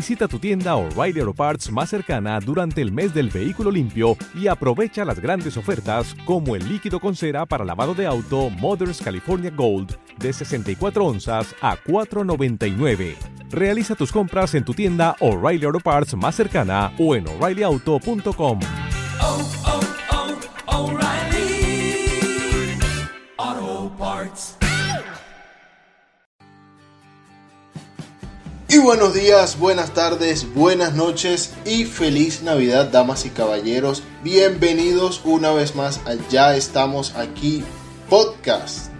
Visita tu tienda O'Reilly Auto Parts más cercana durante el mes del vehículo limpio y aprovecha las grandes ofertas como el líquido con cera para lavado de auto Mothers California Gold de 64 onzas a 4.99. Realiza tus compras en tu tienda O'Reilly Auto Parts más cercana o en o'ReillyAuto.com. Buenos días, buenas tardes, buenas noches y feliz Navidad, damas y caballeros. Bienvenidos una vez más a Ya estamos aquí podcast.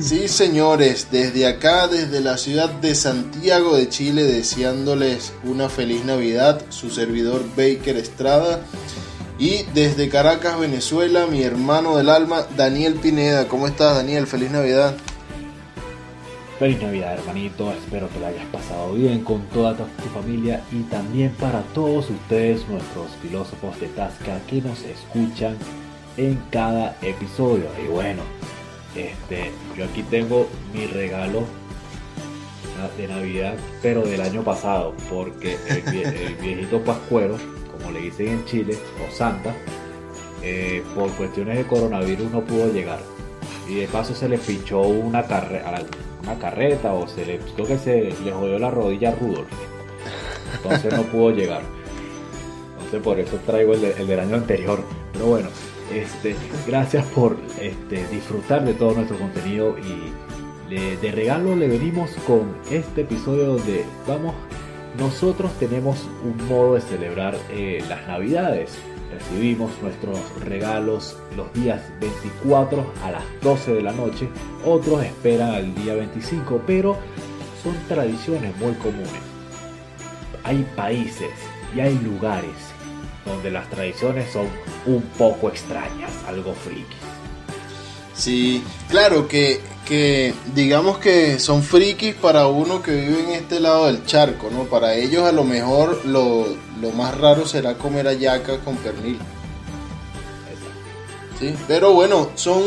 Sí, señores, desde acá, desde la ciudad de Santiago de Chile, deseándoles una feliz Navidad, su servidor Baker Estrada. Y desde Caracas, Venezuela, mi hermano del alma, Daniel Pineda. ¿Cómo estás, Daniel? Feliz Navidad. Feliz Navidad, hermanito. Espero que la hayas pasado bien con toda tu familia y también para todos ustedes, nuestros filósofos de Tasca que nos escuchan en cada episodio. Y bueno, este, yo aquí tengo mi regalo de Navidad, pero del año pasado, porque el, vie- el viejito Pascuero, como le dicen en Chile, o Santa, eh, por cuestiones de coronavirus no pudo llegar. Y de paso se le fichó una, carre- a la- una carreta o se le, creo que se le jodió la rodilla a Rudolf. Entonces no pudo llegar. Entonces por eso traigo el, de- el del año anterior. Pero bueno, este, gracias por este, disfrutar de todo nuestro contenido y de regalo le venimos con este episodio donde vamos, nosotros tenemos un modo de celebrar eh, las navidades. Recibimos nuestros regalos los días 24 a las 12 de la noche, otros esperan al día 25, pero son tradiciones muy comunes. Hay países y hay lugares donde las tradiciones son un poco extrañas, algo friki. Sí, claro que, que digamos que son frikis para uno que vive en este lado del charco, ¿no? Para ellos a lo mejor lo, lo más raro será comer hallaca con pernil, ¿sí? Pero bueno, son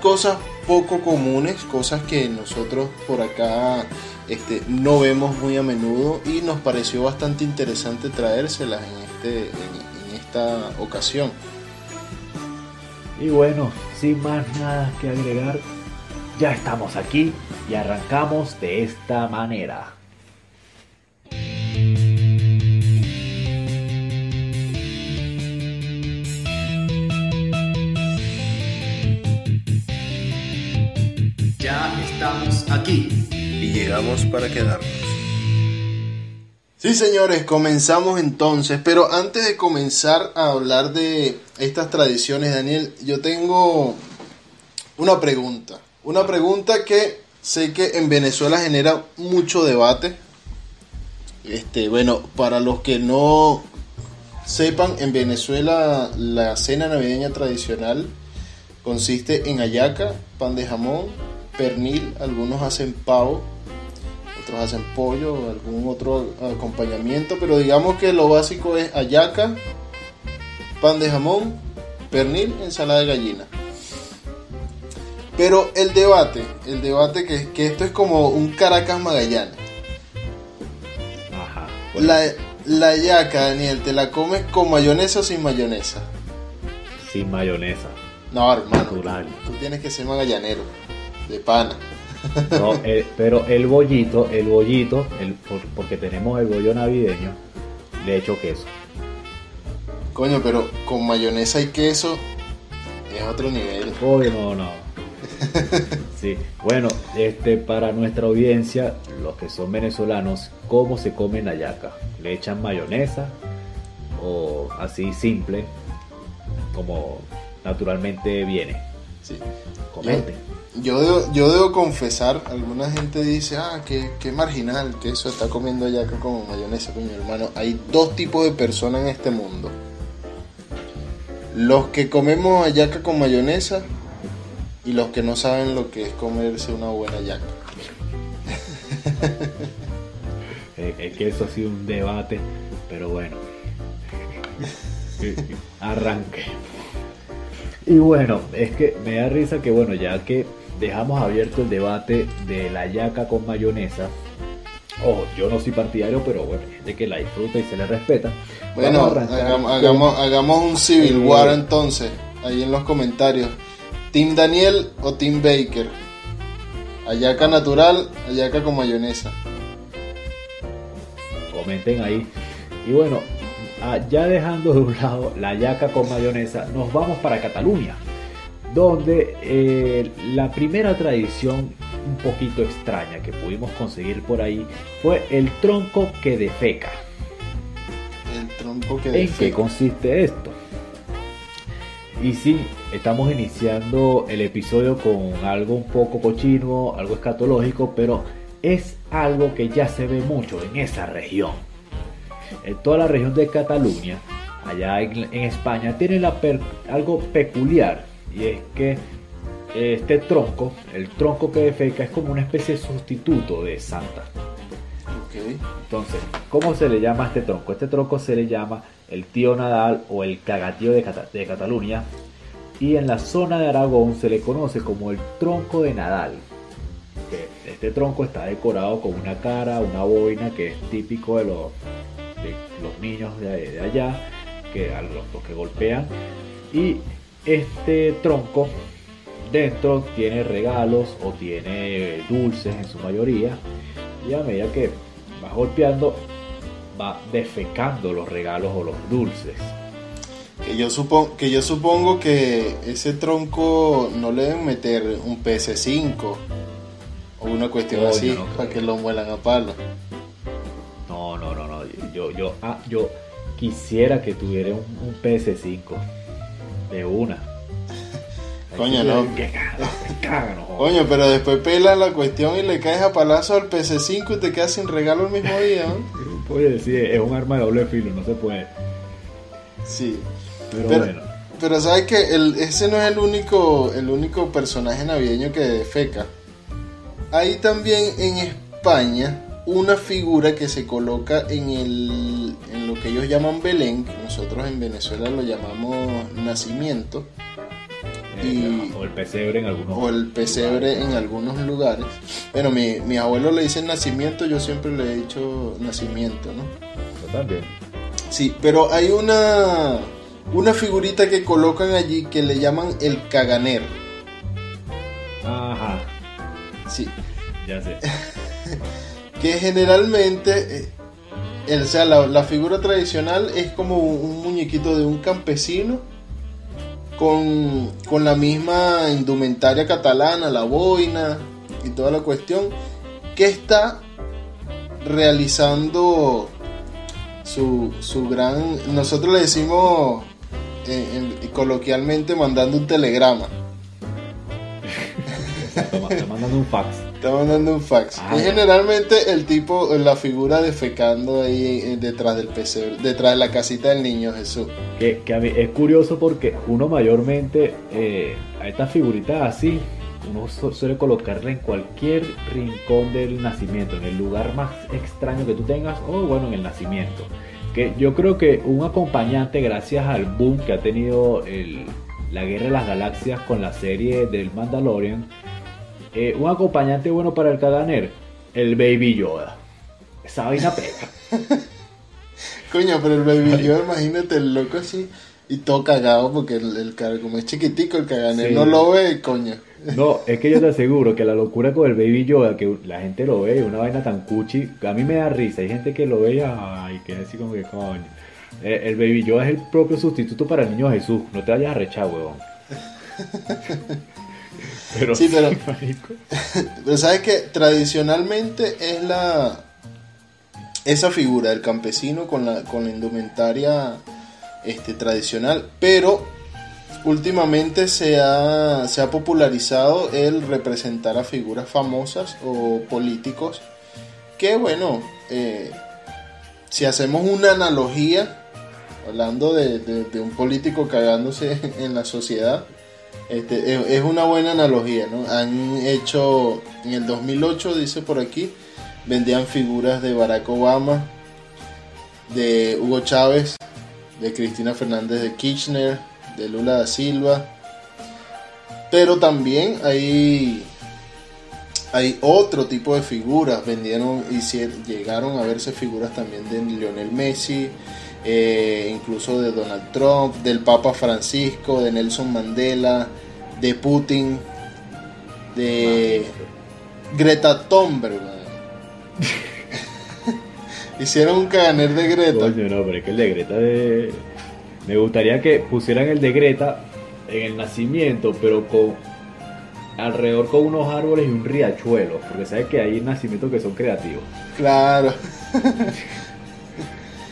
cosas poco comunes, cosas que nosotros por acá este, no vemos muy a menudo y nos pareció bastante interesante traérselas en, este, en- en esta ocasión. Y bueno, sin más nada que agregar, ya estamos aquí y arrancamos de esta manera. Ya estamos aquí. y llegamos para quedarnos. Sí, señores, comenzamos entonces, pero antes de comenzar a hablar de estas tradiciones, Daniel, yo tengo una pregunta. Una pregunta que sé que en Venezuela genera mucho debate. Este, bueno, para los que no sepan, en Venezuela la cena navideña tradicional consiste en hallaca, pan de jamón, pernil, algunos hacen pavo, otros hacen pollo algún otro acompañamiento, pero digamos que lo básico es hallaca, pan de jamón, pernil, ensalada de gallina. Pero el debate, el debate que, que esto es como un Caracas Magallanes. Ajá. bueno, La, la hallaca, Daniel, ¿te la comes con mayonesa o sin mayonesa? Sin mayonesa. No, hermano, Natural. tú tienes que ser magallanero, de pana. No, eh, pero el bollito, el bollito, el, por- porque tenemos el bollo navideño, le echo queso. Coño, pero con mayonesa y queso es otro nivel. Uy, no, no. Sí, bueno, este para nuestra audiencia, los que son venezolanos, ¿cómo se come la yaca? ¿Le echan mayonesa o así simple, como naturalmente viene? Sí. Comente. Yo debo, yo debo confesar, alguna gente dice, ah, qué, qué marginal que eso está comiendo hallaca como mayonesa, coño hermano. Hay dos tipos de personas en este mundo. Los que comemos hallaca con mayonesa y los que no saben lo que es comerse una buena hallaca. Eh, Es que eso ha sido un debate, pero bueno. Arranque. Y bueno, es que me da risa que bueno, ya que dejamos abierto el debate de la yaca con mayonesa, Ojo, yo no soy partidario, pero bueno, gente que la disfruta y se le respeta. Bueno, Vamos a arrancar hagamos, con- hagamos, hagamos un Civil Eh, War entonces, ahí en los comentarios. ¿Team Daniel o Team Baker? Ayaca natural, ayaca con mayonesa. comenten ahí. Y bueno, ah, ya dejando de un lado la yaca con mayonesa, nos vamos para Cataluña, donde eh, la primera tradición un poquito extraña que pudimos conseguir por ahí fue el tronco que defeca. El trompo que ¿En qué defeca. consiste esto? Y sí, estamos iniciando el episodio con algo un poco cochino, algo escatológico, pero es algo que ya se ve mucho en esa región. En toda la región de Cataluña, allá en, España, tiene algo peculiar y es que este tronco, el tronco que defeca, es como una especie de sustituto de Santa. Entonces, ¿cómo se le llama este tronco? Este tronco se le llama el tío Nadal o el cagatío de, Cata- de Cataluña. Y en la zona de Aragón se le conoce como el tronco de Nadal. Este tronco está decorado con una cara, una boina que es típico de los, niños de, allá, que los, los que golpean. Y este tronco dentro tiene regalos o tiene dulces en su mayoría. Y a medida que vas golpeando, va defecando los regalos o los dulces. Que yo, supongo, que yo supongo que ese tronco no le deben meter un PS5 o una cuestión así no para que lo muelan a palo. No, no, no, no. Yo, yo, ah, yo quisiera que tuviera un, un PS5 de una. Coño, no. Que caga. Coño, pero después pelas la cuestión y le caes a palazo al PS5 y te quedas sin regalo el mismo día, ¿no? Puede decir, es un arma de doble filo, no se puede. Sí. Pero, Pero- bueno, Pero sabes que el, ese no es el único, el único personaje navideño que defeca. Hay también en España una figura que se coloca en el en lo que ellos llaman Belén, que nosotros en Venezuela lo llamamos nacimiento, y- o el pesebre en algunos. o el pesebre en algunos lugares. Bueno, mi, mi abuelo le dice nacimiento, yo siempre le he dicho nacimiento, ¿no? Yo también. Sí, pero hay una, una figurita que colocan allí que le llaman el caganer. Ajá, Sí, ya sé. que generalmente, eh, el- o sea, la, la figura tradicional es como un muñequito de un campesino con, con la misma indumentaria catalana, la boina y toda la cuestión, que está realizando su, su gran, nosotros le decimos eh, en- coloquialmente mandando un telegrama. Toma, te mandan un fax. Está mandando un fax. Ah, es generalmente el tipo, la figura defecando ahí eh, detrás del pesebre, detrás de la casita del niño Jesús. Que, que a mí es curioso porque uno mayormente eh, a estas figuritas así, uno su- suele colocarla en cualquier rincón del nacimiento, en el lugar más extraño que tú tengas, o bueno, en el nacimiento. Que yo creo que un acompañante, gracias al boom que ha tenido el- la Guerra de las Galaxias con la serie del Mandalorian, eh, un acompañante bueno para el caganer, el Baby Yoda. Esa vaina pega. Coño, pero el baby yo, imagínate el loco así y todo cagado porque el, el como es chiquitico el caganer Sí. no lo ve, coño. No, es que yo te aseguro que la locura con el Baby Yoda, que la gente lo ve, una vaina tan cuchi, a mí me da risa. Hay gente que lo ve y, ay, que es así como que coño. Eh, El Baby Yoda es el propio sustituto para el niño Jesús. No te vayas a rechar, huevón. Pero Sí, pero-. Pero sabes que tradicionalmente es la esa figura del campesino con la, con la indumentaria este, tradicional, pero últimamente se ha, se ha popularizado el representar a figuras famosas o políticos que bueno, eh, si hacemos una analogía, hablando de, de- de un político cagándose en la sociedad, este, es, una buena analogía, ¿no? Han hecho, en el 2008, dice por aquí, vendían figuras de Barack Obama, de Hugo Chávez, de Cristina Fernández de Kirchner, de Lula da Silva, pero también hay hay otro tipo de figuras. Vendieron, hicieron, llegaron a verse figuras también de Lionel Messi, eh, incluso de Donald Trump, del Papa Francisco, de Nelson Mandela, de Putin, de Greta Thunberg. Hicieron un caganer de Greta. Coño, no, pero es que el de Greta de... Me gustaría que pusieran el de Greta en el nacimiento, pero con alrededor con unos árboles y un riachuelo, porque sabes que hay nacimientos que son creativos. Claro.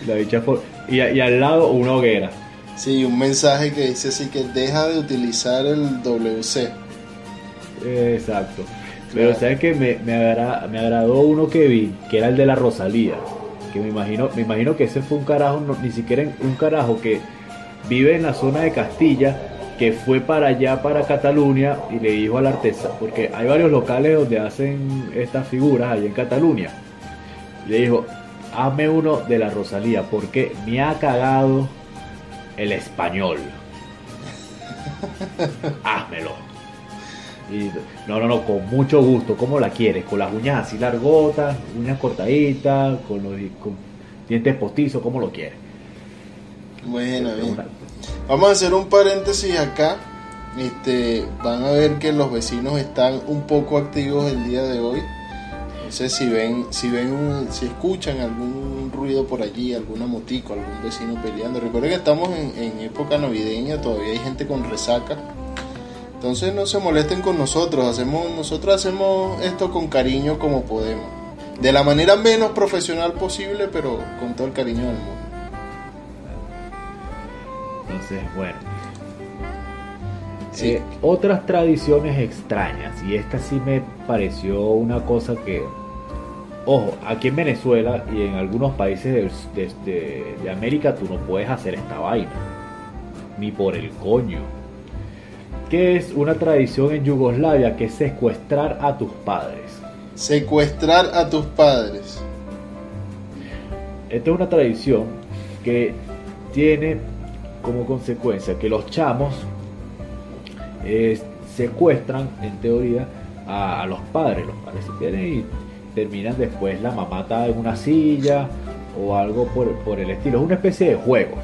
La bicha fue- y, y al lado una hoguera. Sí, un mensaje que dice así que deja de utilizar el WC. Exacto. Pero Claro. sabes que me, me, agra- me agradó uno que vi, que era el de la Rosalía. Que me imagino, me imagino que ese fue un carajo, no- ni siquiera en- un carajo que vive en la zona de Castilla, que fue para allá, para Cataluña, y le dijo al artesano, porque hay varios locales donde hacen estas figuras allá en Cataluña. Le dijo, hazme uno de la Rosalía, porque me ha cagado el español. Házmelo. Y, no, no, no, con mucho gusto. ¿Cómo la quieres? Con las uñas así largotas, uñas cortaditas, con los con dientes postizos, ¿cómo lo quieres? Bueno, bien. Una- Vamos a hacer un paréntesis acá. Este, van a ver que los vecinos están un poco activos el día de hoy. No sé si ven, si ven, un- si escuchan algún ruido por allí, alguna motico, algún vecino peleando. Recuerden que estamos en, en época navideña, todavía hay gente con resaca. Entonces no se molesten con nosotros, hacemos, nosotros hacemos esto con cariño como podemos. De la manera menos profesional posible, pero con todo el cariño del mundo. Entonces, bueno. Sí. Eh, otras tradiciones extrañas, y esta sí me pareció una cosa que, ojo, aquí en Venezuela y en algunos países de, de- de- de América tú no puedes hacer esta vaina, ni por el coño. Que es una tradición en Yugoslavia que es secuestrar a tus padres. Secuestrar a tus padres. Esta es una tradición que tiene como consecuencia que los chamos eh, secuestran, en teoría, a, a los padres. Los padres se pierden y terminan después la mamá atada en una silla o algo por, por el estilo. Es una especie de juego.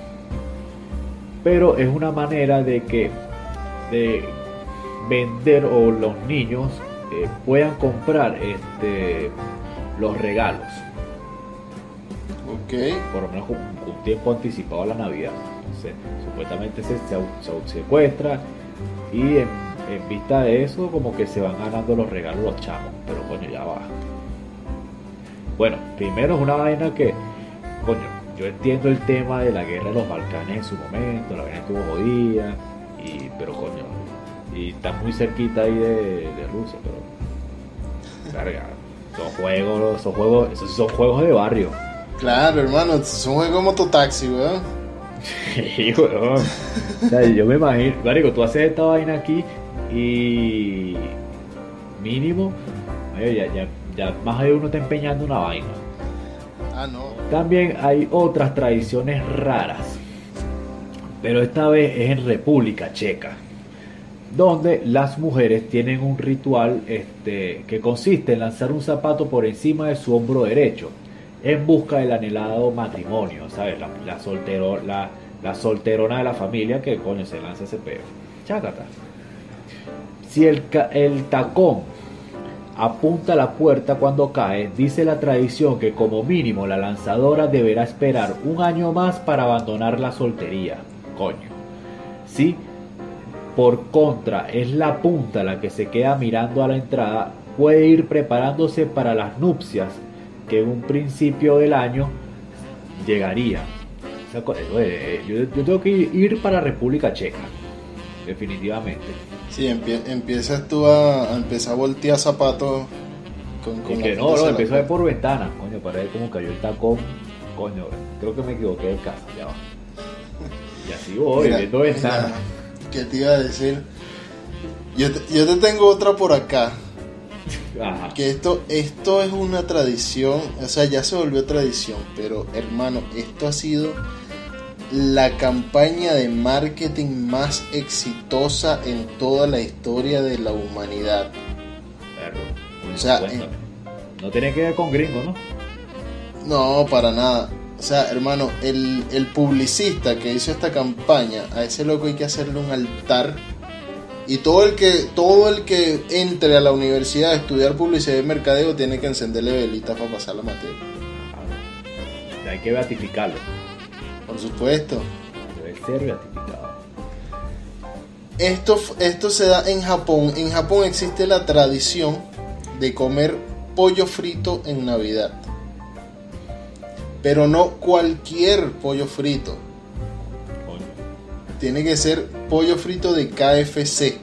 Pero es una manera de que de vender o los niños eh, puedan comprar este, los regalos Ok. por lo menos un, un tiempo anticipado a la Navidad. Entonces, supuestamente se, se, se secuestra y en, en vista de eso como que se van ganando los regalos los chamos, pero coño, ya va. Bueno, primero es una vaina que, coño, yo entiendo el tema de la guerra de los Balcanes en su momento, la vaina estuvo jodida, y, pero coño, y está muy cerquita ahí de, de Rusia, pero... Verga, son juegos, son juegos, esos son juegos de barrio. Claro, hermano, es un juego mototaxi, weón. Sí, weón. O sea, yo me imagino, marico, tú haces esta vaina aquí y mínimo, oye, ya, ya, ya más de uno está empeñando una vaina. Ah, no. También hay otras tradiciones raras, pero esta vez es en República Checa, donde las mujeres tienen un ritual este, que consiste en lanzar un zapato por encima de su hombro derecho en busca del anhelado matrimonio, ¿sabes? La, la, soltero, la, la solterona de la familia que coño se lanza ese peo. Chácata. Si el, el tacón apunta la puerta cuando cae, dice la tradición que como mínimo la lanzadora deberá esperar un año más para abandonar la soltería. Coño. Si por contra es la punta la que se queda mirando a la entrada, puede ir preparándose para las nupcias que en un principio del año llegaría. Eh, Yo, yo tengo que ir para República Checa, definitivamente. Sí, empie- empiezas tú a, a empezar a voltear zapatos con, con Y que no, no, la empezó a ver por ventana, coño, para ver cómo cayó el tacón. Coño, creo que me equivoqué de casa, ya va. Y así voy, Mira, viendo ventana. mira, ¿Qué te iba a decir? Yo te, yo te tengo otra por acá. Ajá. Que esto, esto es una tradición, o sea, ya se volvió tradición, pero hermano, esto ha sido la campaña de marketing más exitosa en toda la historia de la humanidad. Perro. O sea, Cuéntame. No tiene que ver con gringo, ¿no? No, para nada. O sea, hermano, el, el publicista que hizo esta campaña, a ese loco hay que hacerle un altar. Y todo el que, todo el que entre a la universidad a estudiar publicidad y mercadeo tiene que encenderle velitas para pasar la materia. Hay que beatificarlo. Por supuesto. Debe ser beatificado. Esto, esto se da en Japón. En Japón existe la tradición de comer pollo frito en Navidad. Pero no cualquier pollo frito. Coño, Tiene que ser pollo frito de KFC.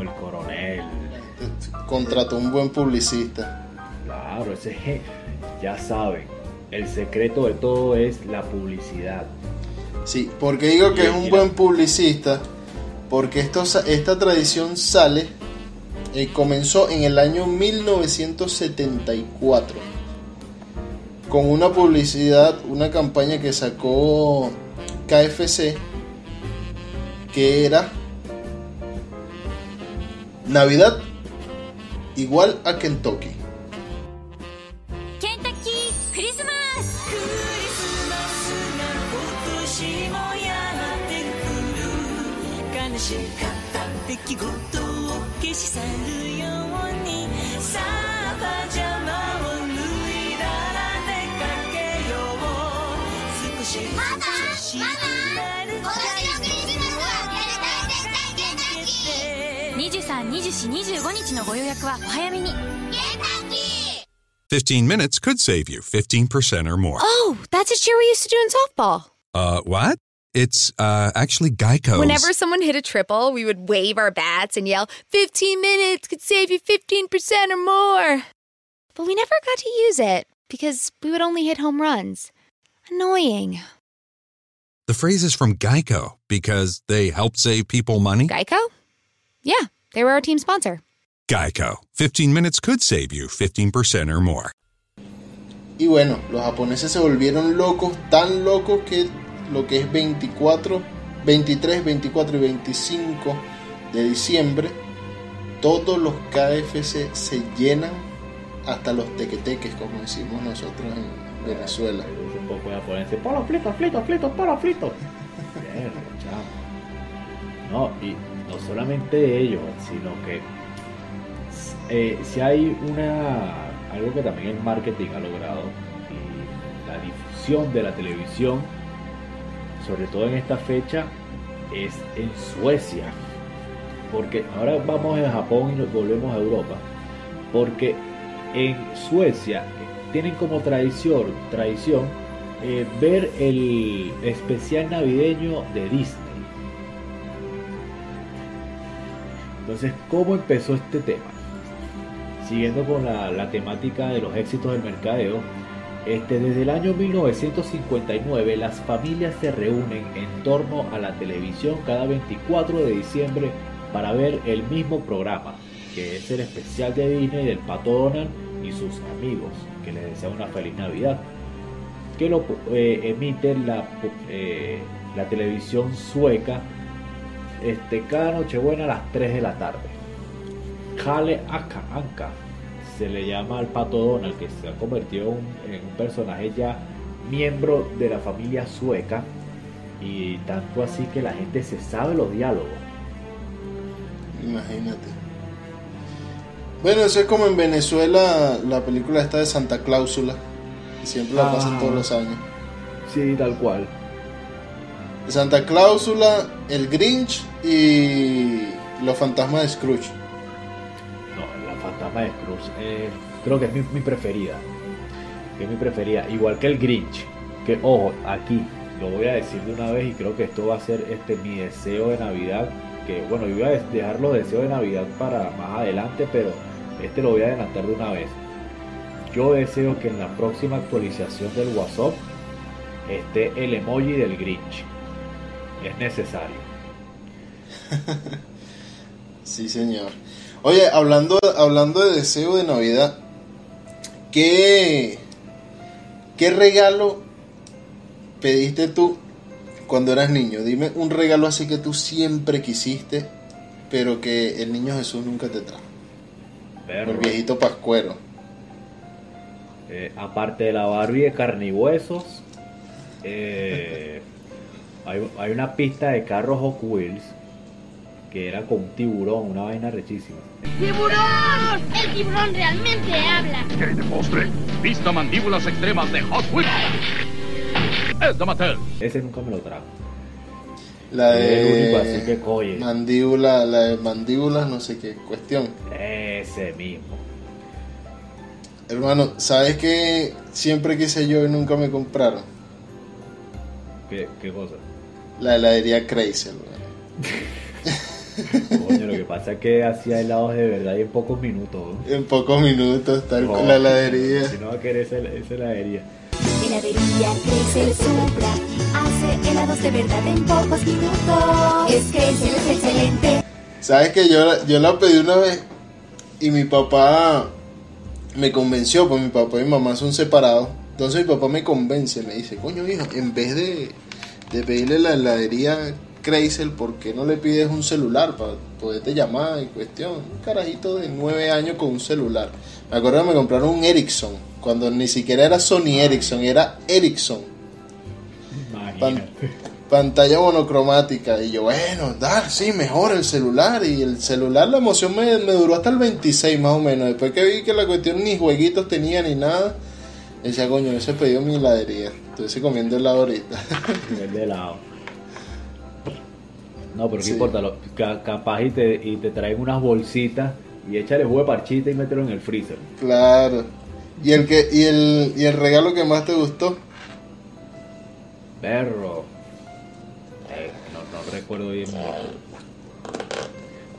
el coronel. Contrató un buen publicista. Claro, ese je- ya saben. El secreto de todo es la publicidad. Sí, porque digo que es un buen publicista. Porque esto, esta tradición sale, eh, comenzó en el año 1974. Con una publicidad, una campaña que sacó KFC, que era Navidad igual a Kentucky. った出来事を消し去るようにさあパジャマを脱いだら出かけよう少しずつ欲しくなる今年のクリスマスはやりたい絶対ケンタッキー232425日のご予約はお早めにケンタッキー15 minutes could save you 15% or more. Oh, that's a cheer we used to do in softball. Uh, what? It's uh, actually Geico's. Whenever someone hit a triple, we would wave our bats and yell, 15 minutes could save you 15% or more. But we never got to use it because we would only hit home runs. Annoying. The phrase is from Geico because they help save people money. Geico? Yeah, they were our team sponsor. Geico. 15 minutes could save you 15% or more. Y bueno, los japoneses se volvieron locos, tan locos que lo que es 24, 23, 24 y 25 de diciembre, todos los KFC se llenan hasta los tequeteques, como decimos nosotros en Venezuela. Un poco ponerse polo frito, frito, frito, polo frito. Bien, chamo. No, y no solamente de ellos, sino que eh, si hay una algo que también el marketing ha logrado y la difusión de la televisión, sobre todo en esta fecha, es en Suecia. Porque ahora vamos a Japón y nos volvemos a Europa. Porque en Suecia tienen como tradición, tradición eh, ver el especial navideño de Disney. Entonces, ¿cómo empezó este tema? Siguiendo con la, la temática de los éxitos del mercadeo, este, desde el año 1959 las familias se reúnen en torno a la televisión cada 24 de diciembre para ver el mismo programa, que es el especial de Disney del Pato Donald y sus amigos, que les desea una feliz Navidad, que lo eh, emite la, eh, la televisión sueca este, cada Nochebuena a las 3 de la tarde. Kale Aka Anka se le llama al Pato Donald, que se ha convertido en, en un personaje ya miembro de la familia sueca, y tanto así que la gente se sabe los diálogos. Imagínate. Bueno, eso es como en Venezuela la película esta de Santa Cláusula. que Siempre la pasan Ah. todos los años. Sí, tal cual. Santa Cláusula, el Grinch y los fantasmas de Scrooge. De Scrooge eh, creo que es mi, preferida. Es mi preferida. Igual que el Grinch. Que ojo, aquí lo voy a decir de una vez y creo que esto va a ser este mi deseo de Navidad. Que bueno, yo iba a dejar los deseos de Navidad para más adelante, pero este lo voy a adelantar de una vez. Yo deseo que en la próxima actualización del WhatsApp esté el emoji del Grinch. Es necesario. Sí, señor. Oye, hablando, hablando de deseo de Navidad, ¿qué, ¿qué regalo pediste tú cuando eras niño? Dime un regalo así que tú siempre quisiste, pero que el niño Jesús nunca te trajo. Perro. El viejito pascuero. Eh, aparte de la Barbie de carne y huesos, eh, hay, hay una pista de carros Hot Wheels que era con un tiburón, una vaina rechísima. ¡Tiburón! El tiburón realmente habla. ¿Qué de postre? Vista mandíbulas extremas de Hot Wheels. Es de Mattel. Ese nunca me lo trajo. La único, de así que coye. mandíbula, la de mandíbulas, no sé qué cuestión. Ese mismo. Hermano, ¿sabes qué? Siempre quise yo y nunca me compraron. ¿Qué, qué cosa? La heladería Chrysler, weón. Coño, lo que pasa es que hacía helados de verdad y en pocos minutos. ¿no? En pocos minutos, tal No, con la heladería. Si no va a querer esa, esa heladería. Heladería Cresel Supra hace helados de verdad en pocos minutos. Es Cresel, es excelente. ¿Sabes que yo, yo la pedí una vez y mi papá me convenció, pues mi papá y mi mamá son separados. Entonces mi papá me convence, me dice, coño hijo, en vez de, de pedirle la heladería Chrysler, ¿por qué no le pides un celular para poderte llamar y cuestión? Un carajito de nueve años con un celular. Me acuerdo que me compraron un Ericsson, cuando ni siquiera era Sony Ericsson, era Ericsson. Pan- pantalla monocromática y yo bueno da sí mejor el celular y el celular la emoción me, me duró hasta el 26 más o menos después que vi que la cuestión ni jueguitos tenía ni nada decía coño ese pedido mi heladería estuviese comiendo helado ahorita de helado. No, pero Sí. qué importa, lo- capaz y te, y te traen unas bolsitas y échale jugo de parchita y mételo en el freezer. claro y el que y el y el regalo que más te gustó Perro. Eh, no, no recuerdo bien.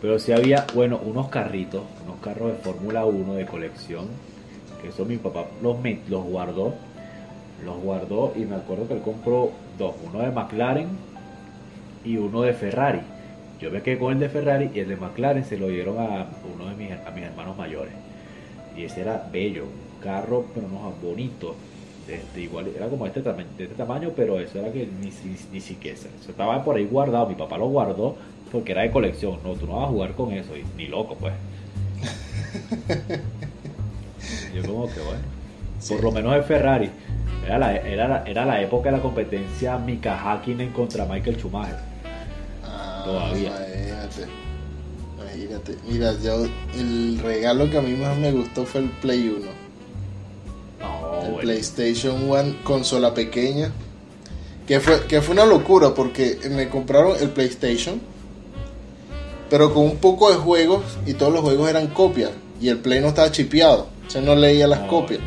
Pero sí había, bueno, unos carritos, unos carros de Fórmula 1 de colección. Que eso mi papá los, los guardó. Los guardó y me acuerdo que él compró dos. Uno de McLaren y uno de Ferrari. Yo me quedé con el de Ferrari y el de McLaren se lo dieron a uno de mis, a mis hermanos mayores. Y ese era bello, un carro, pero no bonito. Este, igual era como este tamaño, de este tamaño, pero eso era que ni, ni, ni siquiera. Eso estaba por ahí guardado. Mi papá lo guardó porque era de colección. No, tú no vas a jugar con eso, y, ni loco, pues. Yo, como que bueno, por lo menos el Ferrari. Era la, era, era la época de la competencia Mika Hakkinen contra Michael Schumacher. Todavía. imagínate. Imagínate. Mira yo el regalo que a mí más me gustó fue el Play 1 No, el bueno. PlayStation One consola pequeña que fue que fue una locura porque me compraron el PlayStation pero con un poco de juegos y todos los juegos eran copias y el Play no estaba chipeado o sea no leía las No, copias.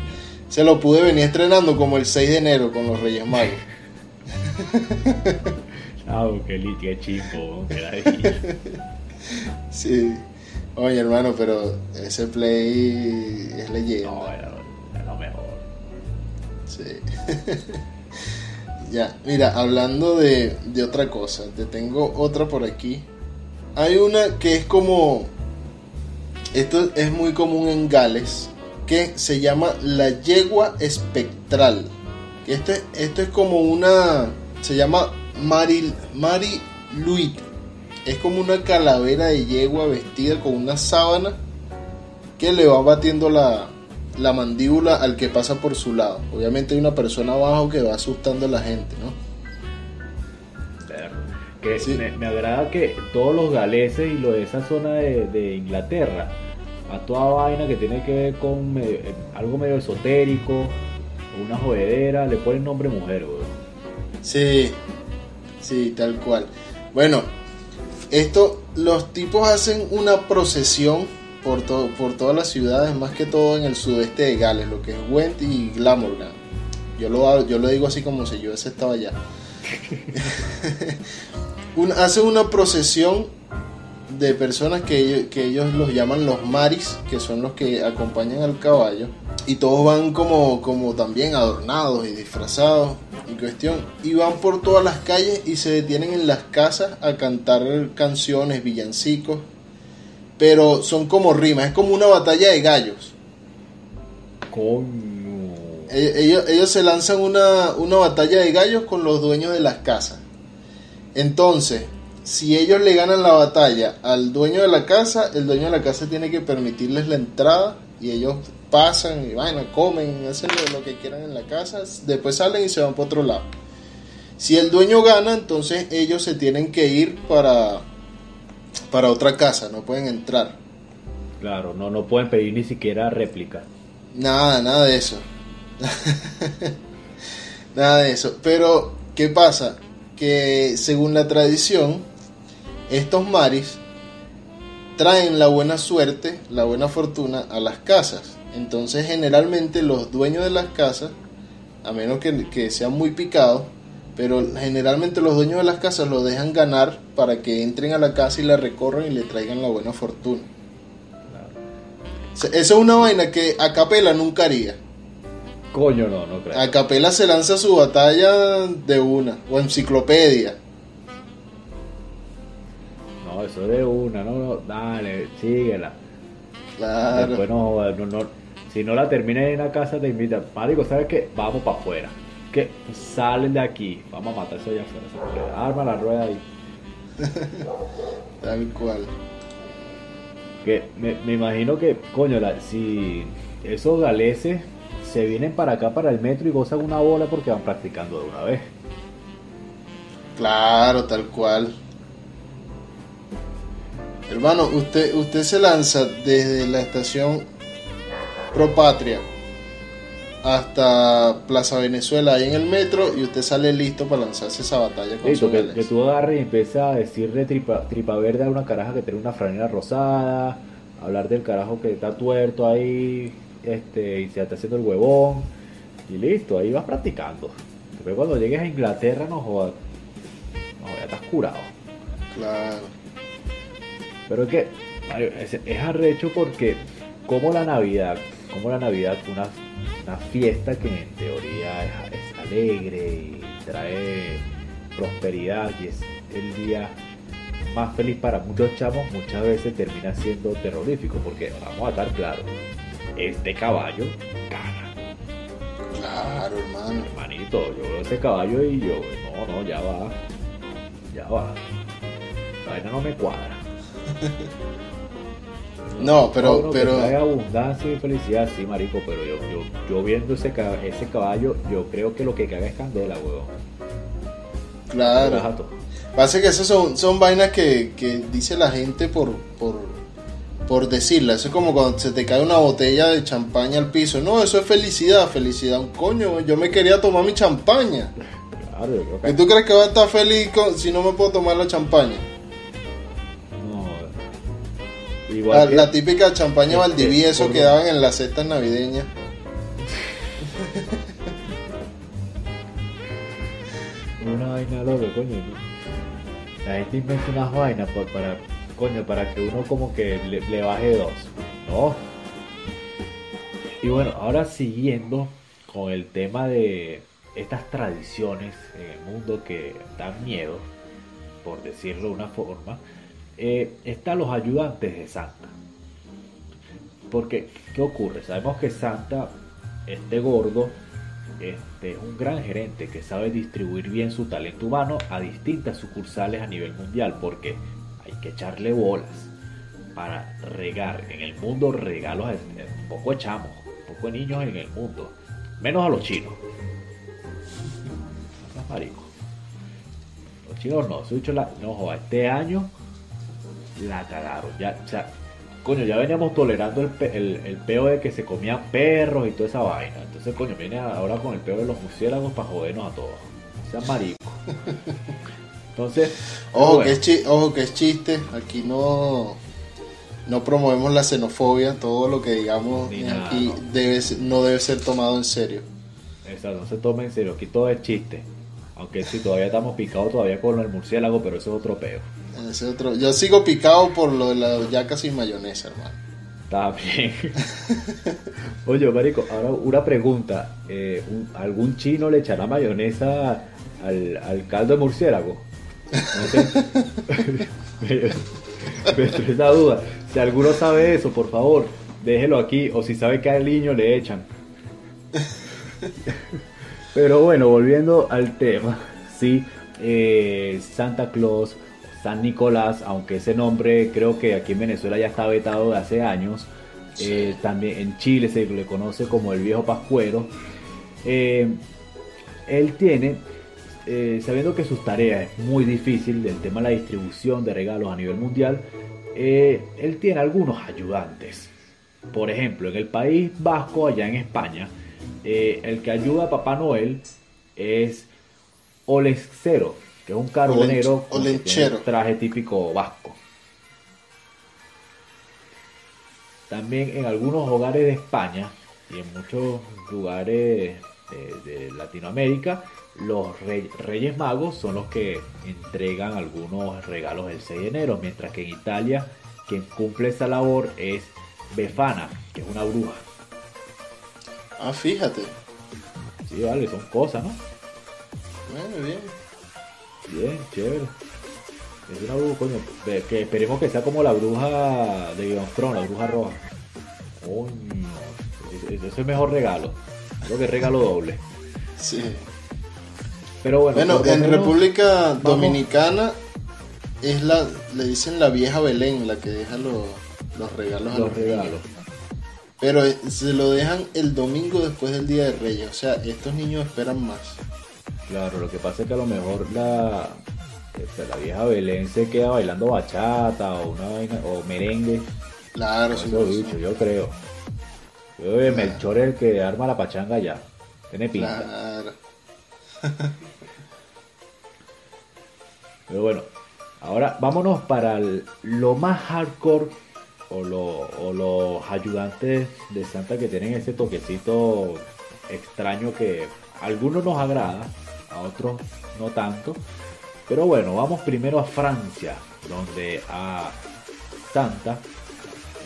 se lo pude venir estrenando como el 6 de enero con los Reyes Magos Ah, qué, qué chimbo, qué sí oye hermano pero ese Play es leyenda No, era, lo mejor. Sí. ya, mira, hablando de, de otra cosa, te tengo otra por aquí. Hay una que es como. Esto es muy común en Gales, que se llama la yegua espectral. Que Esto, es- esto es como una. Se llama Mari, Mari Luit. Es como una calavera de yegua vestida con una sábana que le va batiendo la, la mandíbula al que pasa por su lado. Obviamente hay una persona abajo que va asustando a la gente, ¿no? Que Sí. me, me agrada que todos los galeses y lo de esa zona de, de Inglaterra, a toda vaina que tiene que ver con medio- eh, algo medio esotérico, una jodedera, le ponen nombre mujer, weón. Sí, sí, tal cual. Bueno, esto, los tipos hacen una procesión por, to- por todas las ciudades, más que todo en el sudeste de Gales, lo que es Went y Glamorgan. Yo lo, yo lo digo así como si yo ese estaba allá. Un- hacen una procesión de personas que, que ellos los llaman los maris, que son los que acompañan al caballo. Y todos van como, como también adornados y disfrazados y cuestión. Y van por todas las calles y se detienen en las casas a cantar canciones, villancicos. Pero son como rimas, es como una batalla de gallos. Coño. Ellos, ellos- ellos se lanzan una, una batalla de gallos con los dueños de las casas. Entonces, si ellos le ganan la batalla al dueño de la casa, el dueño de la casa tiene que permitirles la entrada y ellos pasan y van, comen, hacen lo, lo que quieran en la casa, después salen y se van para otro lado. Si el dueño gana, entonces ellos se tienen que ir para, para otra casa, no pueden entrar. Claro, no, no pueden pedir ni siquiera réplica. Nada, nada de eso. nada de eso. Pero, ¿qué pasa? Que según la tradición, estos maris traen la buena suerte, la buena fortuna a las casas. Entonces, generalmente los dueños de las casas, a menos que, que sean muy picados, pero generalmente los dueños de las casas lo dejan ganar para que entren a la casa y la recorran y le traigan la buena fortuna. O sea, Eso es una vaina que a Capela nunca haría. Coño, no, no creo. A Capela se lanza su batalla de una, o enciclopedia. No, eso de una, no, no, dale, síguela. Claro. Después no, no, no, si no la terminas en la casa te invitan, marico, ¿sabes qué? Vamos para afuera. Que salen de aquí, vamos a matar eso allá afuera. Arma la rueda ahí. Tal cual. Que me, me imagino que, coño, la- si esos galeses se vienen para acá, para el metro y gozan una bola porque van practicando de una vez. Claro, tal cual. Hermano, usted, usted se lanza desde la estación Pro Patria hasta Plaza Venezuela ahí en el metro y usted sale listo para lanzarse esa batalla con Listo, su que, que tú agarres y empiezas a decirle tripa, tripa verde a una caraja que tiene una franela rosada, hablar del carajo que está tuerto ahí, este, y se está haciendo el huevón, y listo, ahí vas practicando. Después cuando llegues a Inglaterra no jodas, no, ya estás curado. Claro. Pero es que es arrecho porque como la Navidad, como la Navidad, una, una fiesta que en teoría es, es alegre y trae prosperidad y es el día más feliz para muchos chamos, muchas veces termina siendo terrorífico porque vamos a estar claros, este caballo gana. Claro, hermano. Hermanito, yo veo ese caballo y yo, no, no, ya va, ya va. La vaina no me cuadra. No, pero, que pero, trae abundancia y felicidad, sí, marico, pero yo, yo, yo viendo ese, ca- ese caballo, yo creo que lo que caga es candela, huevón. claro. Pasa que esas son, son vainas que, que dice la gente por, por, por decirla. Eso es como cuando se te cae una botella de champaña al piso. No, eso es felicidad, felicidad. Un coño, yo me quería tomar mi champaña. Claro, yo creo ¿Y que tú crees que va a estar feliz con- si no me puedo tomar la champaña? Igual La, que- la típica champaña Este, Valdivieso que daban en las cestas navideñas. Una vaina loca, coño. La gente inventa unas vainas por- para, coño, para que uno como que le, le baje dos. ¿No? Y bueno, ahora siguiendo con el tema de estas tradiciones en el mundo que dan miedo, por decirlo de una forma, eh, están los ayudantes de Santa. Porque, ¿qué ocurre? Sabemos que Santa, este gordo, este, es un gran gerente que sabe distribuir bien su talento humano a distintas sucursales a nivel mundial, porque hay que echarle bolas para regar en el mundo regalos poco de chamos, un poco niños en el mundo, menos a los chinos. Los. Los chinos no, se dicho no este año la cagaron. Ya, o sea, coño, ya veníamos tolerando el, pe- el, el peo de que se comían perros y toda esa vaina. Entonces, coño, viene ahora con el peo de los murciélagos para jodernos a todos. Sean maricos. Entonces, Ojo, bueno, que es chi- ojo que es chiste. Aquí no, no promovemos la xenofobia. Todo lo que digamos nada, aquí no. Debe, ser- no debe ser tomado en serio. Esa, no se tome en serio, aquí todo es chiste. Aunque si todavía estamos picados todavía con el murciélago, pero eso es otro peo. Ese otro- Yo sigo picado por lo de la yaca sin mayonesa, hermano. Está bien. Oye, marico, ahora una pregunta. Eh, un- ¿Algún chino le echará mayonesa al, al caldo de murciélago? No sé. me, esa duda. Si alguno sabe eso, por favor, déjelo aquí. O si sabe que al niño le echan. Pero bueno, volviendo al tema. Sí, eh, Santa Claus, San Nicolás, aunque ese nombre creo que aquí en Venezuela ya está vetado de hace años. Eh, también en Chile se le conoce como el viejo pascuero. Eh, él tiene, eh, sabiendo que sus tareas es muy difícil del tema de la distribución de regalos a nivel mundial, él tiene algunos ayudantes. Por ejemplo, en el País Vasco, allá en España, el que ayuda a Papá Noel es Olexero, que es un carbonero con olenchero. traje típico vasco. También en algunos hogares de España y en muchos lugares de, de Latinoamérica, los rey- Reyes Magos son los que entregan algunos regalos el 6 de enero, mientras que en Italia quien cumple esa labor es Befana, que es una bruja. Ah, fíjate. Sí, vale, son cosas, ¿no? Bueno, bien. Bien, chévere. Es una bruja, coño. Que esperemos que sea como la bruja de Game of Thrones, la bruja roja. Coño. ese- es el mejor regalo. Creo que es regalo doble. Sí. Pero bueno, Bueno, en menos- República Dominicana es la, le dicen la vieja Belén, la que deja los, los regalos a Los los regalos. niños. Pero eh, se lo dejan el domingo después del Día de Reyes. O sea, estos niños esperan más. Claro, lo que pasa es que a lo mejor la, la vieja Belén se queda bailando bachata o una vaina, o merengue. Claro, sí, bichos, yo creo. Yo creo que Melchor es el que arma la pachanga ya. Tiene pinta. Claro. Pero bueno, ahora vámonos para el- lo más hardcore o, lo- o los ayudantes de Santa que tienen ese toquecito extraño que a algunos nos agrada, a otros no tanto. Pero bueno, vamos primero a Francia, donde a Santa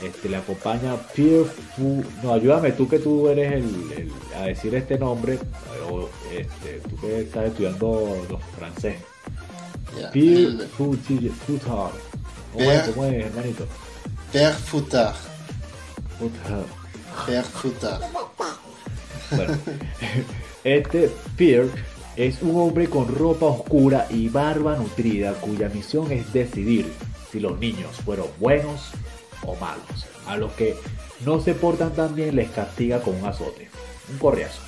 este, le acompaña Pierre Fu. No, ayúdame tú que tú eres el, el- a decir este nombre, o este, tú que estás estudiando los francés. Pierre Foutard. ¿Cómo Pierre- es, ¿Cómo es, hermanito? Père Foutard. Foutard. Père Foutard. Bueno, este Pierre es un hombre con ropa oscura y barba nutrida cuya misión es decidir si los niños fueron buenos o malos. A los que no se portan tan bien les castiga con un azote, un correazo.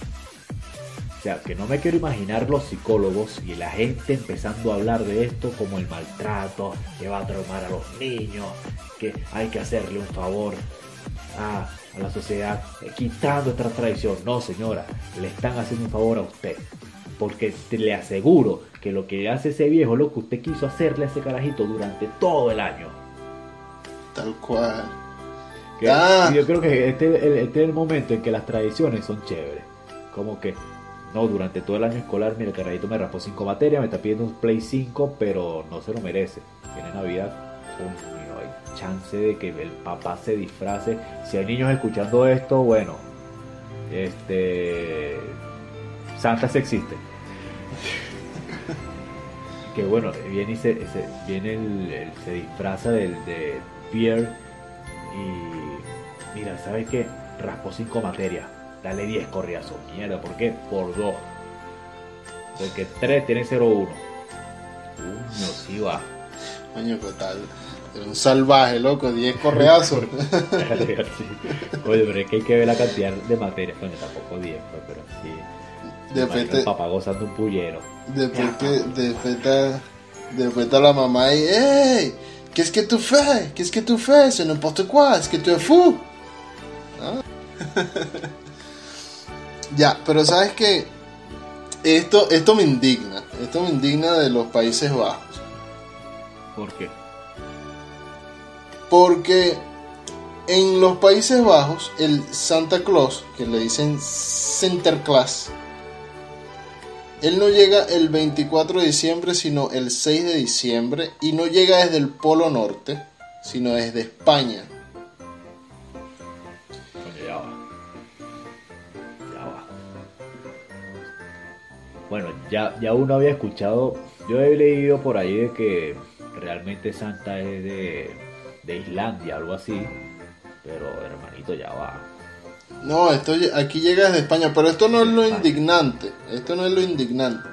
O sea, que no me quiero imaginar los psicólogos y la gente empezando a hablar de esto como el maltrato, que va a traumar a los niños, que hay que hacerle un favor a, la sociedad, eh, quitando esta tradición. No, señora, le están haciendo un favor a usted. Porque te- le aseguro que lo que hace ese viejo lo que usted quiso hacerle a ese carajito durante todo el año. Tal cual. Que- Ah. y Yo creo que este, el- este es el momento en que las tradiciones son chéveres. Como que, no, durante todo el año escolar, mira, el carajito me raspó 5 materias, me está pidiendo un Play 5, pero no se lo merece. Tiene Navidad, hay chance de que el papá se disfrace. Si hay niños escuchando esto, bueno, este. Santa sí existe. Que bueno, viene y se, se- viene el, el- se disfraza del, de Pierre y mira, ¿sabes qué? Raspó 5 materias, dale 10 corriazos, mierda, ¿por qué? Por 2. Porque 3 tiene 0-1. Uno, sí va. Coño, qué tal. Era un salvaje, loco. 10 correazos. Oye, pero es que hay que ver la cantidad de materias. Coño, tampoco 10, pues, pero sí. De repente- el papá gozando un pullero. Después que, después está, después está la mamá y, ¡Hey! Qu'est-ce que tu fais? Qu'est-ce que tu fais? C'est n'importe quoi. Es que tu es fou. ¿Ah? ya, pero sabes que esto, esto me indigna. Esto me indigna de los Países Bajos. ¿Por qué? Porque en los Países Bajos, el Santa Claus, que le dicen Sinterklaas, él no llega el 24 de diciembre, sino el 6 de diciembre, y no llega desde el Polo Norte, sino desde España. Coño, ya va. Ya va. Bueno, ya, ya uno había escuchado, yo he leído por ahí de que realmente Santa es de, de Islandia, algo así. Pero hermanito, ya va. No, esto aquí llega desde España, pero esto no es lo indignante. Esto no es lo indignante.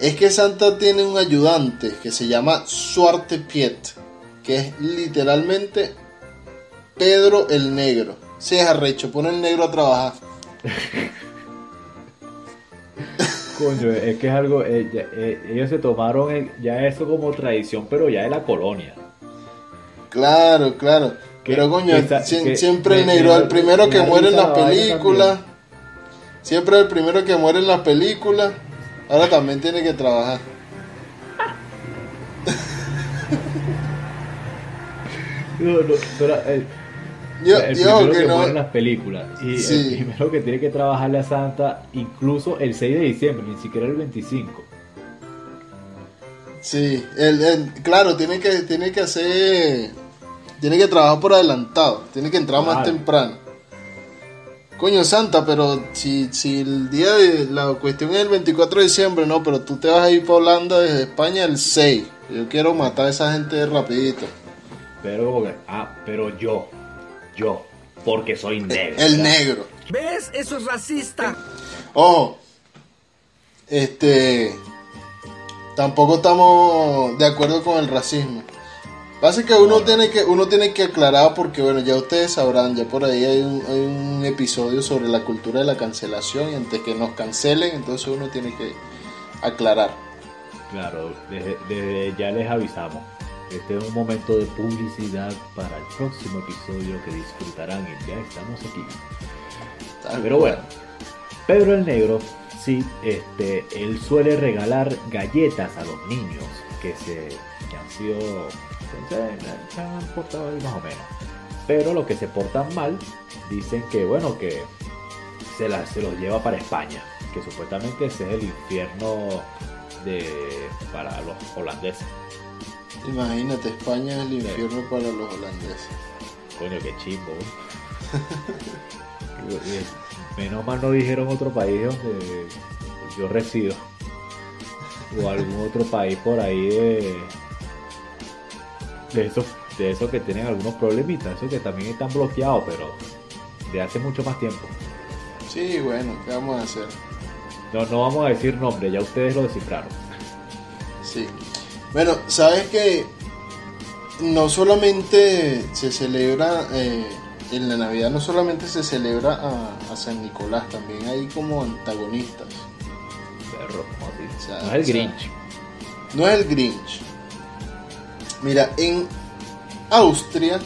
Es que Santa tiene un ayudante que se llama Suarte Piet, que es literalmente Pedro el Negro. Sí, es arrecho, pone el negro a trabajar. Coño, es que es algo. eh, ya- eh, ellos se tomaron el- ya eso como tradición, pero ya de la colonia. Claro, claro. Pero coño, que que siempre el negro, el primero me que muere en risa la la vaina película. Siempre el primero que muere en la película. Ahora también tiene que trabajar. No, no, pero, eh, Yo, el yo primero que que no. muere en las películas. Y Sí. el primero que tiene que trabajarle a Santa, incluso el 6 de diciembre, ni siquiera el 25. Sí, el, el- claro, tiene que, tiene que hacer. Tiene que trabajar por adelantado. Tiene que entrar más temprano. Coño Santa, pero si, si el día de la cuestión es el 24 de diciembre, no, pero tú te vas a ir para Holanda desde España el 6. Yo quiero matar a esa gente rapidito. Pero, ah, pero yo, yo, porque soy negro. El negro. ¿Ves? Eso es racista. Ojo, este, tampoco estamos de acuerdo con el racismo. Pasa que uno tiene que uno tiene que aclarar porque bueno ya ustedes sabrán ya por ahí hay un, hay un episodio sobre la cultura de la cancelación y antes que nos cancelen entonces uno tiene que aclarar. Claro, desde, desde ya les avisamos. Este es un momento de publicidad para el próximo episodio que disfrutarán y ya estamos aquí. Tal Pero bueno, Pedro el Negro, sí, este, él suele regalar galletas a los niños que se que han sido, se, han portado ahí más o menos. Pero los que se portan mal dicen que bueno que se, la- se los lleva para España, que supuestamente ese es el infierno de para los holandeses. Imagínate, España es el infierno para los holandeses. Coño, qué chimbo. Menos mal no dijeron otro país donde yo resido. O algún otro país por ahí de. De esos, de esos que tienen algunos problemitas. Esos que también están bloqueados, pero de hace mucho más tiempo. Sí, bueno, ¿qué vamos a hacer? No, no vamos a decir nombre, ya ustedes lo descifraron. Sí. Bueno, sabes que no solamente se celebra eh, en la Navidad, no solamente se celebra a, a San Nicolás, también hay como antagonistas. Perro. O sea, No es el o sea, Grinch. No es el Grinch. Mira, en Austria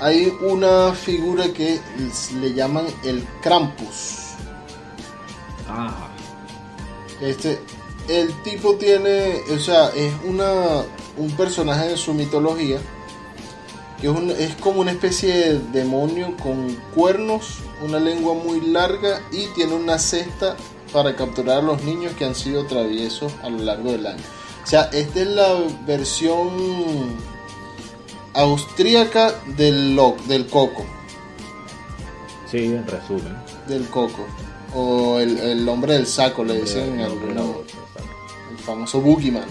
hay una figura que le llaman el Krampus. Ah, Este, el tipo tiene, o sea, es una, un personaje de su mitología que es, un- es como una especie de demonio con cuernos, una lengua muy larga y tiene una cesta para capturar a los niños que han sido traviesos a lo largo del año. O sea, esta es la versión austríaca del, lo- del coco. sí, en resumen. Del coco. O el, el hombre del saco, le dicen en El exacto. el famoso Boogeyman.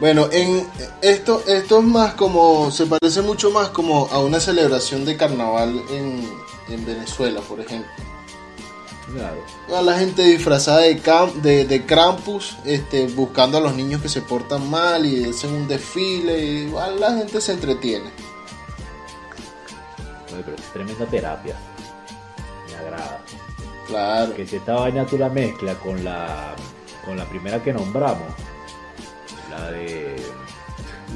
Bueno, en esto, esto es más como, se parece mucho más como a una celebración de carnaval en, en Venezuela, por ejemplo. Claro. La gente disfrazada de, de, de Krampus, este, buscando a los niños que se portan mal y hacen un desfile, y igual la gente se entretiene. Oye, pero es tremenda terapia. Me agrada. Claro. Que si esta vaina tú la mezclas con la con la primera que nombramos, la de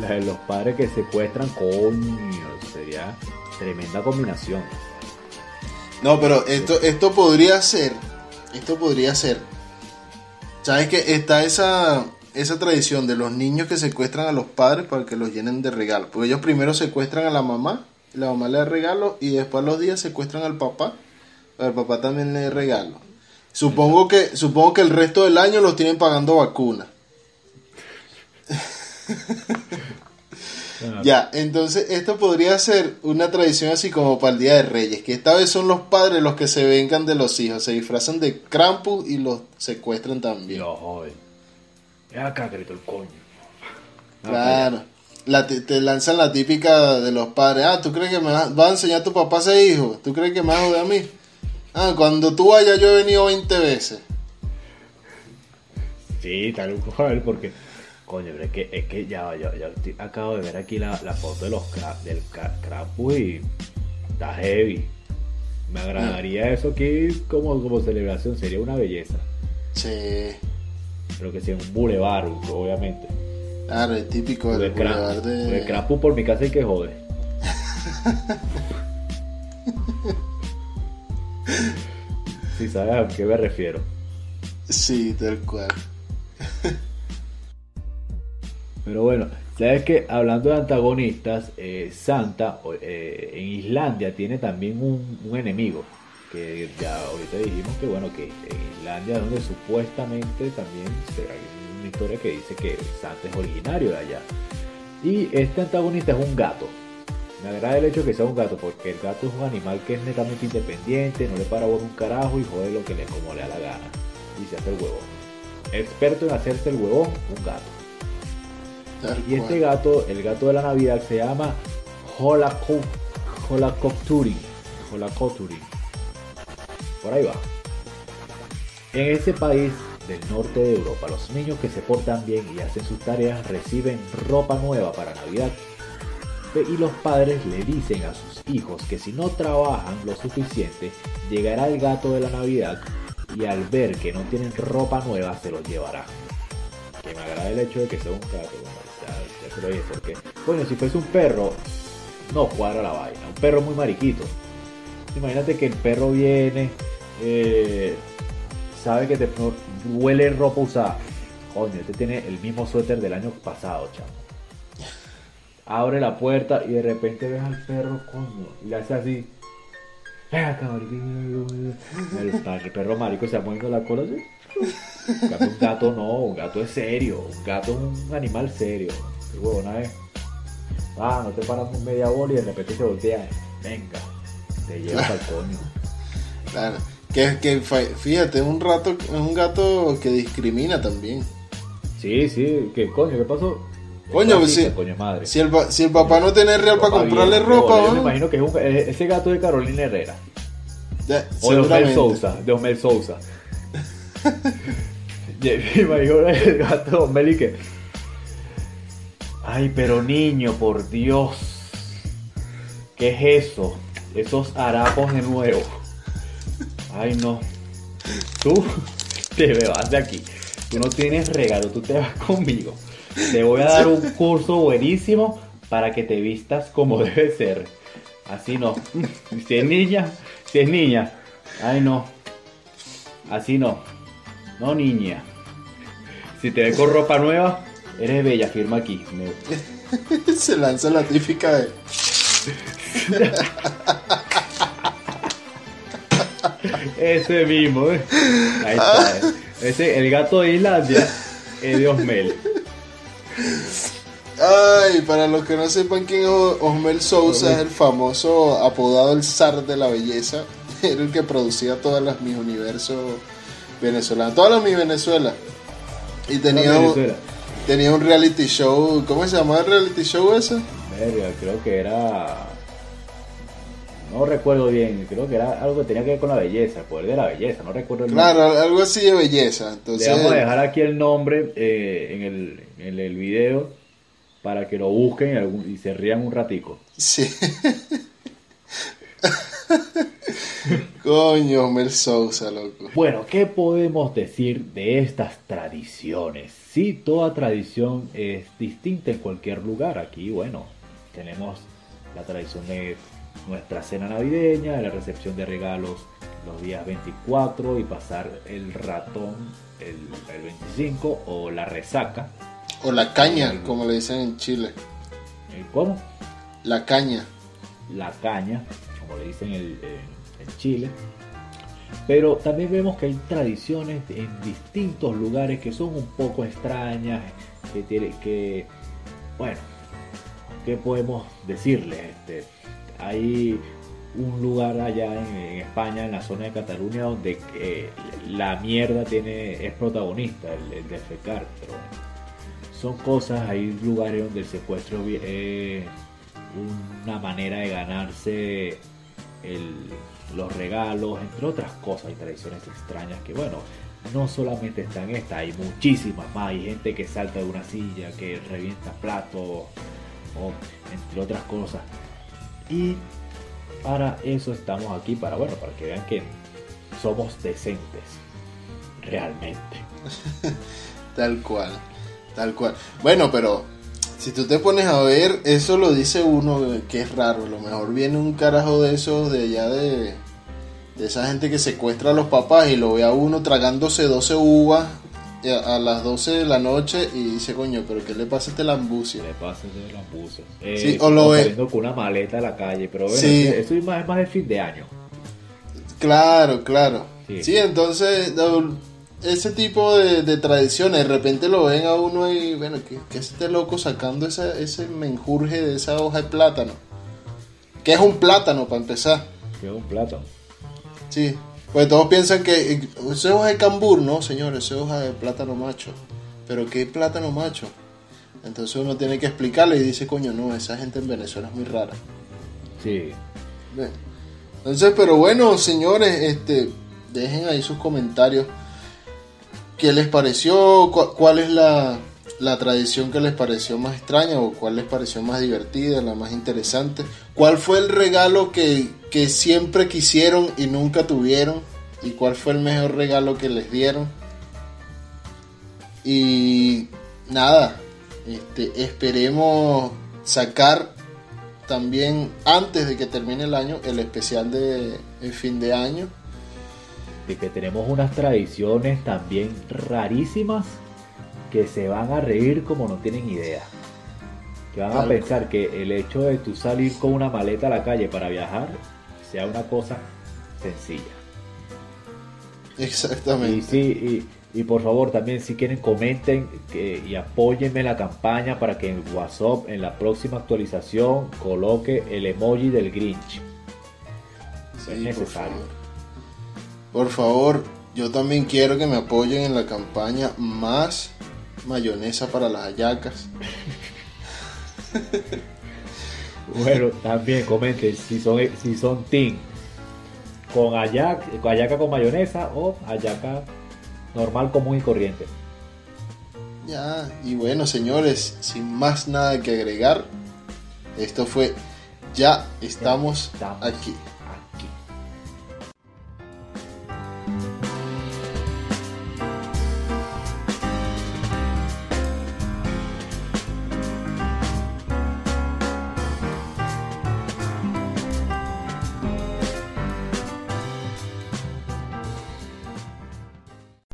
la de los padres que secuestran, coño, sería tremenda combinación. No, pero esto, esto podría ser, esto podría ser. ¿Sabes que está esa, esa tradición de los niños que secuestran a los padres para que los llenen de regalos? Porque ellos primero secuestran a la mamá, la mamá le da regalos y después a los días secuestran al papá, para el papá también le dé regalos. Supongo que, supongo que el resto del año los tienen pagando vacunas. Ya, entonces esto podría ser una tradición así como para el Día de Reyes, que esta vez son los padres los que se vengan de los hijos, se disfrazan de Krampus y los secuestran también. Dios, joder. Es acá, grito el coño. Claro. La, te, lanzan la típica de los padres. Ah, ¿tú crees que me vas, va a enseñar a tu papá a ser hijo? ¿Tú crees que me vas a joder a mí? Ah, cuando tú vayas yo he venido 20 veces. Sí, tal cual, porque. Coño, pero es que, es que ya, estoy- acabo de ver aquí la, la foto de los cra- del Krampus y está heavy. Me agradaría eso aquí como, como celebración, sería una belleza. Sí. Pero que sea un bulevar, obviamente. Claro, es típico del el boulevard porque el de... Krampus por mi casa hay que jode. Si sabes a qué me refiero. Sí, tal cual. Pero bueno, sabes que hablando de antagonistas, eh, Santa eh, en Islandia tiene también un, enemigo. Que ya ahorita dijimos que bueno, que en Islandia es donde supuestamente también hay una historia que dice que Santa es originario de allá. Y este antagonista es un gato. Me agrada el hecho que sea un gato, porque el gato es un animal que es netamente independiente, no le para bola un carajo y jode lo que le como le da la gana. Y se hace el huevón. Experto en hacerse el huevón, un gato. Tal Y este gato, el gato de la Navidad, se llama Holaco- Holacopturi. Holacopturi. Por ahí va. En ese país del norte de Europa, los niños que se portan bien y hacen sus tareas reciben ropa nueva para Navidad. Y los padres le dicen a sus hijos que si no trabajan lo suficiente, llegará el gato de la Navidad y al ver que no tienen ropa nueva se los llevará que me agrada el hecho de que sea un gato, bueno, si fuese un perro, no cuadra la vaina, un perro muy mariquito. Imagínate que el perro viene, eh, sabe que te huele ropa usada. Coño, este tiene el mismo suéter del año pasado, chamo. Abre la puerta y de repente ves al perro, coño, y hace así. El, perro marico se va moviendo la cola así. Un gato no, un gato es serio, un gato es un animal serio. Qué huevona es. Ah, no te paras un media bola y de repente se voltea. Venga, te lleva al coño. Claro. Que, que fíjate, es un rato, es un gato que discrimina también. Sí, sí, ¿qué coño? ¿Qué pasó? Coño, pues si, coño madre. si el, si el papá no tiene real para comprarle bien, ropa, Yo me ¿no? imagino que es un- eh, ese gato de Carolina Herrera. Ya, O de seguramente. Sousa, de Omel Sousa. Y me imagino el gato de y que. Ay, pero niño, por Dios. ¿Qué es eso? Esos harapos de nuevo. Ay, no. Tú te me de aquí. Tú no tienes regalo, tú te vas conmigo. Te voy a dar un curso buenísimo para que te vistas como debe ser. Así no. Si es niña, si es niña. Ay, no. Así no. No, niña. Si te ves con ropa nueva, eres bella, firma aquí. Me- Se lanza la típica de. Ese mismo, ¿eh? Ahí está. ¿eh? Ese, el gato de Islandia es de Osmel. Ay, para los que no sepan quién es Osmel Sousa, es el famoso apodado el zar de la belleza. Era el que producía todas las mis universos venezolanas, todas las mis Venezuela. Y tenía, un-. Tenía un reality show, ¿cómo se llamaba el reality show ese? Verga, creo que era. No recuerdo bien, creo que era algo que tenía que ver con la belleza, el poder de la belleza, no recuerdo el Claro, nombre. algo así de belleza. Entonces, Le vamos a dejar aquí el nombre eh, en, el, en el video para que lo busquen y, se rían un ratico. Sí. Coño, Osmel Sousa, loco. Bueno, ¿qué podemos decir de estas tradiciones? Sí, toda tradición es distinta en cualquier lugar. Aquí, bueno, tenemos la tradición de nuestra cena navideña, la recepción de regalos los días 24 y pasar el ratón el, el 25 o la resaca. O la caña, como le dicen en Chile. ¿El cómo? La caña. la caña, como le dicen en Chile. Pero también vemos que hay tradiciones en distintos lugares que son un poco extrañas, que tiene que, bueno, ¿qué podemos decirles? Este, hay un lugar allá en, España, en la zona de Cataluña, donde eh, la mierda tiene, es protagonista, el, el defecar, pero son cosas, hay lugares donde el secuestro es una manera de ganarse el- los regalos, entre otras cosas y tradiciones extrañas que bueno, no solamente están estas, hay muchísimas más, hay gente que salta de una silla, que revienta platos, o entre otras cosas. Y para eso estamos aquí, para bueno, para que vean que somos decentes, realmente. Tal cual, tal cual. Bueno, pero si tú te pones a ver, eso lo dice uno eh, que es raro. A lo mejor viene un carajo de esos de allá de, de esa gente que secuestra a los papás y lo ve a uno tragándose 12 uvas eh, a, a las 12 de la noche y dice, coño, pero ¿qué le pasa a este lambucio? Le pasa de los abusos. Sí, o lo ve- con una maleta a la calle, pero bueno, Sí. eso es más, es más de fin de año. Claro, claro. Sí. Sí, entonces ese tipo de, de tradiciones, de repente lo ven a uno y, bueno, ¿qué, qué es este loco sacando esa, ese menjurje de esa hoja de plátano? ¿Qué es un plátano para empezar? Que es un plátano. Sí, pues todos piensan que eh, eso es hoja de cambur, no, señores, eso es hoja de plátano macho. Pero ¿qué plátano macho? Entonces uno tiene que explicarle y dice, coño, no, esa gente en Venezuela es muy rara. Sí. Bien. Entonces, pero bueno, señores, este, dejen ahí sus comentarios. ¿Qué les pareció? ¿Cu- ¿Cuál es la, la tradición que les pareció más extraña o cuál les pareció más divertida, la más interesante? ¿Cuál fue el regalo que, que siempre quisieron y nunca tuvieron? ¿Y cuál fue el mejor regalo que les dieron? Y nada, este, esperemos sacar también antes de que termine el año el especial de el fin de año. De que tenemos unas tradiciones también rarísimas que se van a reír como no tienen idea. Que van a pensar que el hecho de tú salir con una maleta a la calle para viajar sea una cosa sencilla. Exactamente. Y sí, y, y por favor también si quieren comenten que, y apóyenme la campaña para que en WhatsApp en la próxima actualización coloque el emoji del Grinch. Sí, es necesario. Por favor, yo también quiero que me apoyen en la campaña más mayonesa para las hallacas. Bueno, también comenten si son si son team con hallaca, hallaca con mayonesa o hallaca normal común y corriente. Ya, y bueno, señores, sin más nada que agregar, esto fue ya estamos, aquí.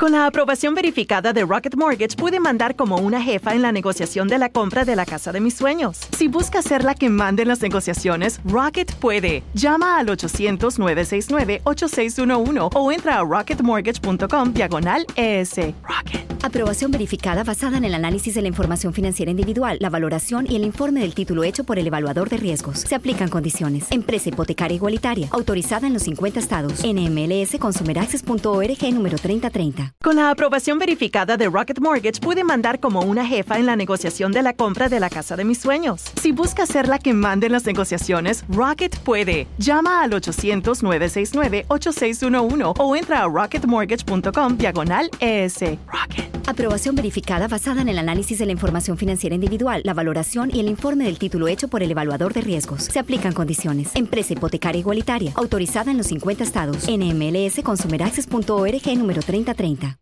Con la aprobación verificada de Rocket Mortgage pude mandar como una jefa en la negociación de la compra de la casa de mis sueños. Si busca ser la que mande en las negociaciones, Rocket puede. Llama al 800-969-8611 o entra a rocketmortgage.com diagonal ES. Rocket. Aprobación verificada basada en el análisis de la información financiera individual, la valoración y el informe del título hecho por el evaluador de riesgos. Se aplican condiciones. Empresa hipotecaria igualitaria, autorizada en los 50 estados. NMLS consumeraccess.org número 3030. Con la aprobación verificada de Rocket Mortgage pude mandar como una jefa en la negociación de la compra de la casa de mis sueños. Si busca ser la que mande en las negociaciones, Rocket puede. Llama al 800-969-8611 o entra a rocketmortgage.com diagonal ES. Rocket. Aprobación verificada basada en el análisis de la información financiera individual, la valoración y el informe del título hecho por el evaluador de riesgos. Se aplican condiciones. Empresa hipotecaria igualitaria, autorizada en los 50 estados. NMLS consumeraccess.org número 3030.